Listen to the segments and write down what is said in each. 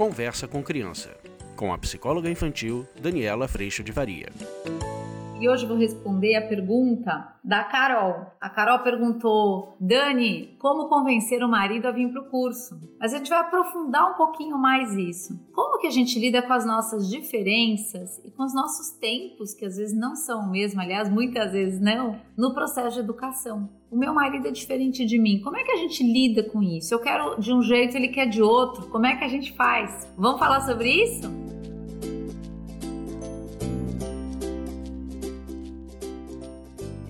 Conversa com Criança, com a psicóloga infantil Daniela Freixo de Varia. E hoje vou responder a pergunta da Carol. A Carol perguntou: Dani, como convencer o marido a vir para o curso? Mas a gente vai aprofundar um pouquinho mais isso. Como que a gente lida com as nossas diferenças e com os nossos tempos, que às vezes não são o mesmo, aliás, muitas vezes não, no processo de educação? O meu marido é diferente de mim. Como é que a gente lida com isso? Eu quero de um jeito, ele quer de outro. Como é que a gente faz? Vamos falar sobre isso?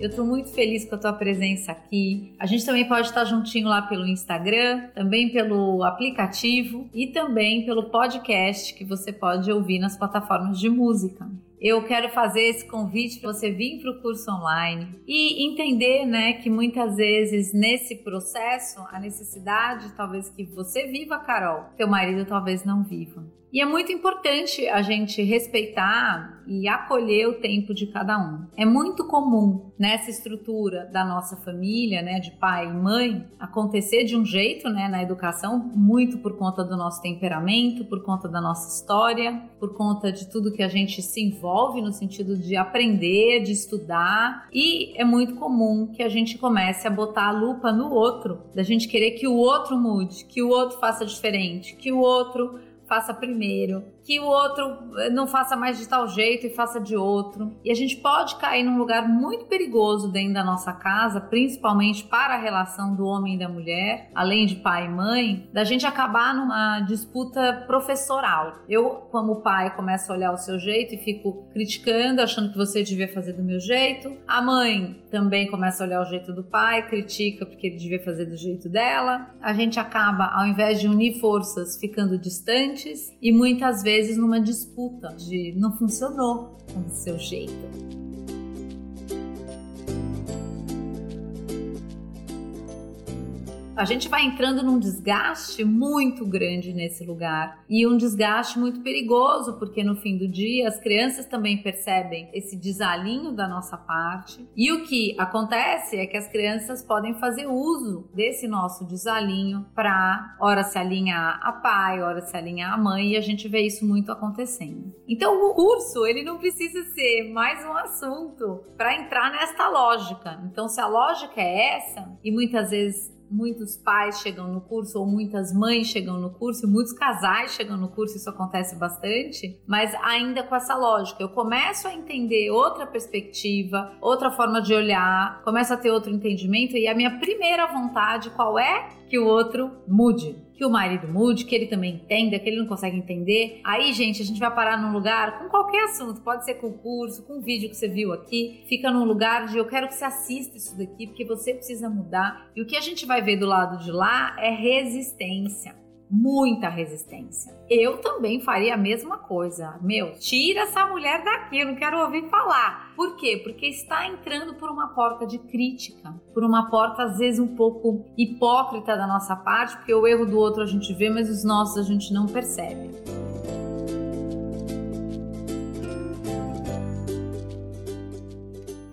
Eu estou muito feliz com a tua presença aqui. A gente também pode estar juntinho lá pelo Instagram, também pelo aplicativo e também pelo podcast que você pode ouvir nas plataformas de música. Eu quero fazer esse convite para você vir para o curso online e entender, né, que muitas vezes nesse processo a necessidade talvez que você viva, Carol, teu marido talvez não viva. E é muito importante a gente respeitar e acolher o tempo de cada um. É muito comum nessa estrutura da nossa família, né, de pai e mãe, acontecer de um jeito, né, na educação, muito por conta do nosso temperamento, por conta da nossa história, por conta de tudo que a gente se envolve no sentido de aprender, de estudar, e é muito comum que a gente comece a botar a lupa no outro, da gente querer que o outro mude, que o outro faça diferente, que o outro faça primeiro, que o outro eh, não faça mais de tal jeito e faça de outro. E a gente pode cair num lugar muito perigoso dentro da nossa casa, principalmente para a relação do homem e da mulher, além de pai e mãe, da gente acabar numa disputa professoral. Eu, como pai, começo a olhar o seu jeito e fico criticando, achando que você devia fazer do meu jeito. A mãe também começa a olhar o jeito do pai, critica porque ele devia fazer do jeito dela. A gente acaba, ao invés de unir forças, ficando distantes e muitas vezes vezes numa disputa de não funcionou com o seu jeito. A gente vai entrando num desgaste muito grande nesse lugar e um desgaste muito perigoso, porque no fim do dia as crianças também percebem esse desalinho da nossa parte. E o que acontece é que as crianças podem fazer uso desse nosso desalinho para hora se alinhar a pai, hora se alinhar a mãe, e a gente vê isso muito acontecendo. Então o curso, ele não precisa ser mais um assunto para entrar nesta lógica. Então se a lógica é essa, e muitas vezes muitos pais chegam no curso ou muitas mães chegam no curso, muitos casais chegam no curso, isso acontece bastante, mas ainda com essa lógica. Eu começo a entender outra perspectiva, outra forma de olhar, começo a ter outro entendimento e a minha primeira vontade qual é? Que o outro mude que o marido mude, que ele também entenda, que ele não consegue entender. Aí, gente, a gente vai parar num lugar com qualquer assunto, pode ser com curso, com vídeo que você viu aqui, fica num lugar de eu quero que você assista isso daqui, porque você precisa mudar. E o que a gente vai ver do lado de lá é resistência muita resistência. Eu também faria a mesma coisa. Meu, tira essa mulher daqui, eu não quero ouvir falar. Por quê? Porque está entrando por uma porta de crítica, por uma porta às vezes um pouco hipócrita da nossa parte, porque o erro do outro a gente vê, mas os nossos a gente não percebe.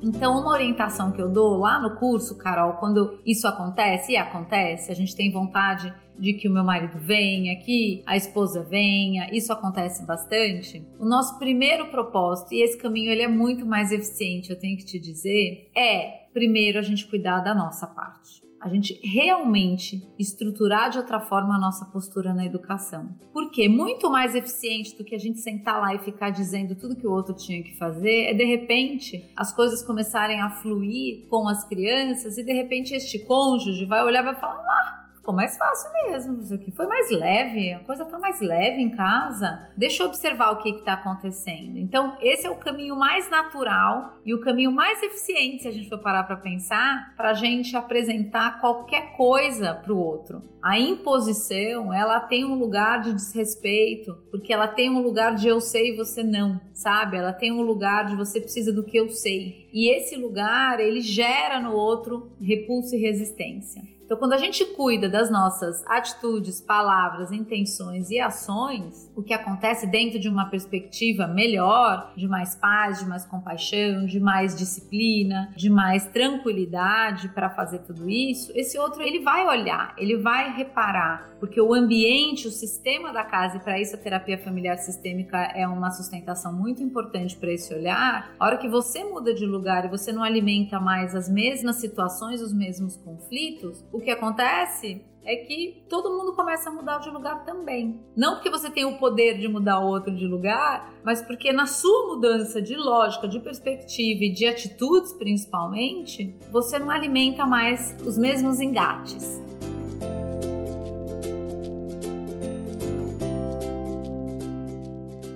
Então, uma orientação que eu dou lá no curso, Carol, quando isso acontece, e acontece, a gente tem vontade de que o meu marido venha, que a esposa venha, isso acontece bastante. O nosso primeiro propósito, e esse caminho ele é muito mais eficiente, eu tenho que te dizer, é primeiro a gente cuidar da nossa parte a gente realmente estruturar de outra forma a nossa postura na educação. Porque muito mais eficiente do que a gente sentar lá e ficar dizendo tudo que o outro tinha que fazer é de repente as coisas começarem a fluir com as crianças e de repente este cônjuge vai olhar e vai falar: "Ah, ficou mais fácil mesmo. Isso aqui foi mais leve, a coisa tá mais leve em casa. Deixa eu observar o que está acontecendo. Então, esse é o caminho mais natural e o caminho mais eficiente, se a gente for parar para pensar, para a gente apresentar qualquer coisa para o outro. A imposição, ela tem um lugar de desrespeito, porque ela tem um lugar de eu sei e você não, sabe? Ela tem um lugar de você precisa do que eu sei. E esse lugar, ele gera no outro repulso e resistência. Então, quando a gente cuida das nossas atitudes, palavras, intenções e ações, o que acontece dentro de uma perspectiva melhor, de mais paz, de mais compaixão, de mais disciplina, de mais tranquilidade para fazer tudo isso, esse outro ele vai olhar, ele vai reparar, porque o ambiente, o sistema da casa, e para isso a terapia familiar sistêmica é uma sustentação muito importante para esse olhar. A hora que você muda de lugar e você não alimenta mais as mesmas situações, os mesmos conflitos, o que acontece é que todo mundo começa a mudar de lugar também. Não porque você tem o poder de mudar o outro de lugar, mas porque na sua mudança de lógica, de perspectiva e de atitudes principalmente, você não alimenta mais os mesmos engates.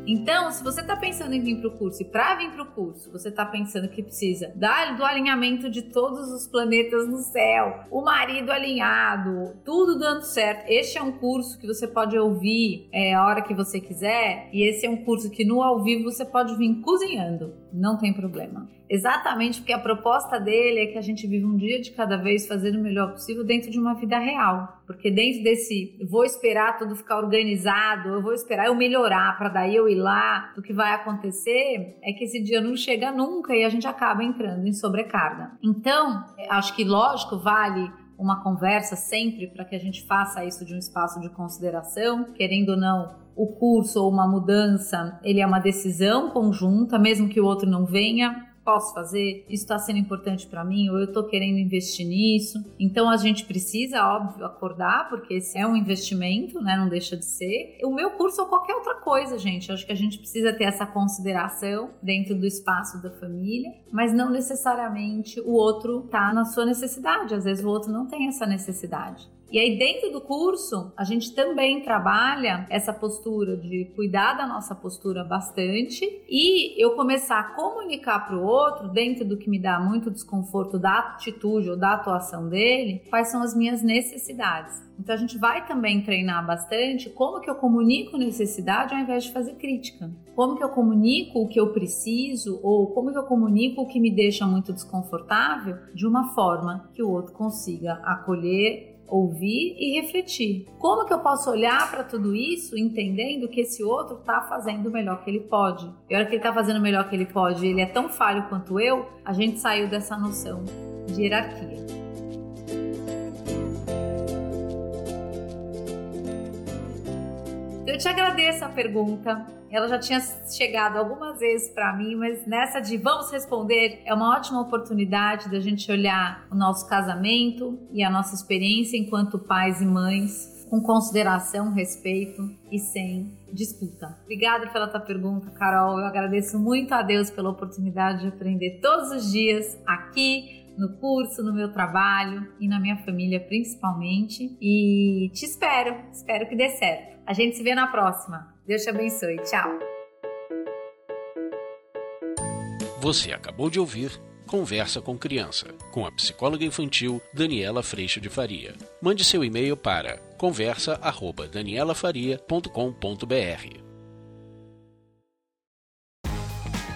Então, se você está pensando em vir para o curso e para vir para o curso, você está pensando que precisa do alinhamento de todos os planetas no céu, o marido alinhado, tudo dando certo. Este é um curso que você pode ouvir é, a hora que você quiser, e esse é um curso que no ao vivo você pode vir cozinhando, não tem problema. Exatamente porque a proposta dele é que a gente viva um dia de cada vez fazendo o melhor possível dentro de uma vida real. Porque dentro desse vou esperar tudo ficar organizado, eu vou esperar eu melhorar para daí eu ir lá, o que vai acontecer é que esse dia não chega nunca e a gente acaba entrando em sobrecarga. Então, acho que lógico, vale uma conversa sempre para que a gente faça isso de um espaço de consideração, querendo ou não, o curso ou uma mudança, ele é uma decisão conjunta, mesmo que o outro não venha, posso fazer? Isso está sendo importante para mim? Ou eu estou querendo investir nisso? Então a gente precisa, óbvio, acordar, porque esse é um investimento, né? Não deixa de ser. O meu curso ou qualquer outra coisa, gente. acho que a gente precisa ter essa consideração dentro do espaço da família, mas não necessariamente o outro tá na sua necessidade. Às vezes o outro não tem essa necessidade. E aí, dentro do curso, a gente também trabalha essa postura de cuidar da nossa postura bastante e eu começar a comunicar para o outro, dentro do que me dá muito desconforto da atitude ou da atuação dele, quais são as minhas necessidades. Então a gente vai também treinar bastante como que eu comunico necessidade ao invés de fazer crítica. Como que eu comunico o que eu preciso ou como que eu comunico o que me deixa muito desconfortável de uma forma que o outro consiga acolher ouvir e refletir. Como que eu posso olhar para tudo isso entendendo que esse outro está fazendo o melhor que ele pode? E a hora que ele está fazendo o melhor que ele pode, ele é tão falho quanto eu, a gente saiu dessa noção de hierarquia. Eu te agradeço a pergunta. Ela já tinha chegado algumas vezes para mim, mas nessa de vamos responder é uma ótima oportunidade da gente olhar o nosso casamento e a nossa experiência enquanto pais e mães com consideração, respeito e sem disputa. Obrigada pela tua pergunta, Carol. Eu agradeço muito a Deus pela oportunidade de aprender todos os dias aqui no curso, no meu trabalho e na minha família principalmente. E te espero, espero que dê certo. A gente se vê na próxima. Deus te abençoe. Tchau. Você acabou de ouvir Conversa com Criança, com a psicóloga infantil Daniela Freixo de Faria. Mande seu e-mail para conversa@danielafaria.com.br.